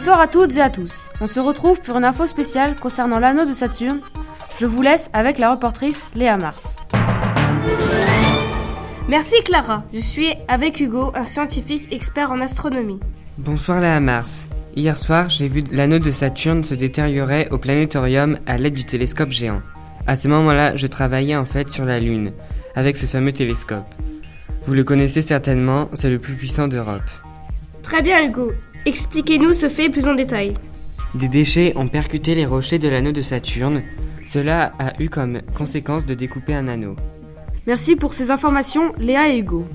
Bonsoir à toutes et à tous. On se retrouve pour une info spéciale concernant l'anneau de Saturne. Je vous laisse avec la reportrice Léa Mars. Merci Clara. Je suis avec Hugo, un scientifique expert en astronomie. Bonsoir Léa Mars. Hier soir, j'ai vu l'anneau de Saturne se détériorer au planétorium à l'aide du télescope géant. À ce moment-là, je travaillais en fait sur la Lune, avec ce fameux télescope. Vous le connaissez certainement, c'est le plus puissant d'Europe. Très bien Hugo. Expliquez-nous ce fait plus en détail. Des déchets ont percuté les rochers de l'anneau de Saturne. Cela a eu comme conséquence de découper un anneau. Merci pour ces informations, Léa et Hugo.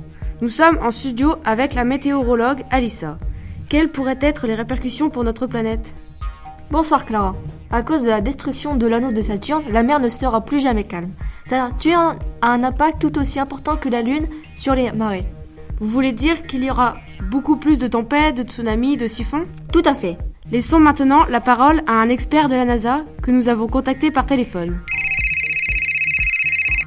Nous sommes en studio avec la météorologue Alissa. Quelles pourraient être les répercussions pour notre planète? Bonsoir Clara. À cause de la destruction de l'anneau de Saturne, la mer ne sera plus jamais calme. Saturne a un impact tout aussi important que la Lune sur les marées. Vous voulez dire qu'il y aura beaucoup plus de tempêtes, de tsunamis, de siphons Tout à fait. Laissons maintenant la parole à un expert de la NASA que nous avons contacté par téléphone.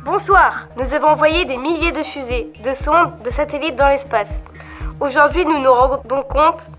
Bonsoir. Nous avons envoyé des milliers de fusées, de sondes, de satellites dans l'espace. Aujourd'hui, nous nous rendons compte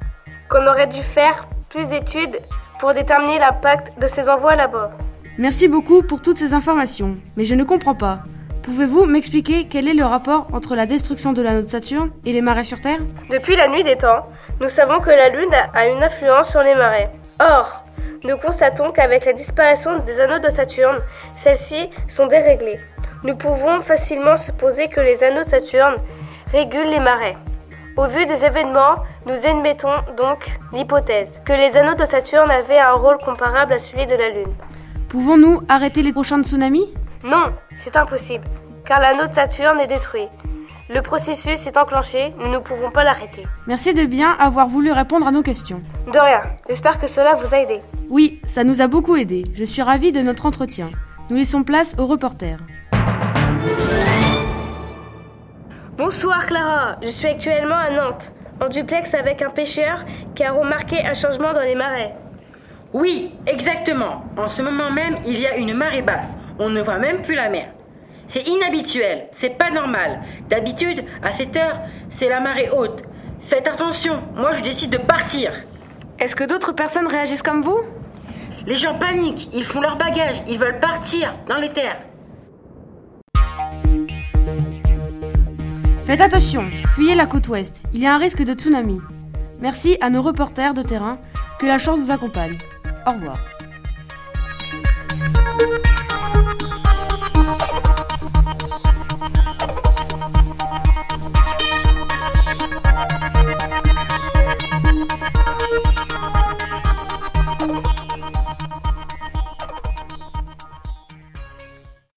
qu'on aurait dû faire plus d'études pour déterminer l'impact de ces envois là-bas. Merci beaucoup pour toutes ces informations, mais je ne comprends pas. Pouvez-vous m'expliquer quel est le rapport entre la destruction de l'anneau de Saturne et les marées sur Terre? Depuis la nuit des temps, nous savons que la Lune a une influence sur les marées. Or, nous constatons qu'avec la disparition des anneaux de Saturne, celles-ci sont déréglées. Nous pouvons facilement supposer que les anneaux de Saturne régulent les marées. Au vu des événements, nous admettons donc l'hypothèse que les anneaux de Saturne avaient un rôle comparable à celui de la Lune. Pouvons-nous arrêter les prochains tsunamis? Non, c'est impossible, car l'anneau de Saturne est détruit. Le processus est enclenché, nous ne pouvons pas l'arrêter. Merci de bien avoir voulu répondre à nos questions. De rien, j'espère que cela vous a aidé. Oui, ça nous a beaucoup aidé. Je suis ravie de notre entretien. Nous laissons place au reporter. Bonsoir Clara, je suis actuellement à Nantes, en duplex avec un pêcheur qui a remarqué un changement dans les marais. Oui, exactement. En ce moment même, il y a une marée basse. On ne voit même plus la mer. C'est inhabituel, c'est pas normal. D'habitude, à cette heure, c'est la marée haute. Faites attention, moi je décide de partir. Est-ce que d'autres personnes réagissent comme vous? Les gens paniquent, ils font leur bagage, ils veulent partir dans les terres. Faites attention, fuyez la côte ouest, il y a un risque de tsunami. Merci à nos reporters de terrain, que la chance vous accompagne. Au revoir. Thank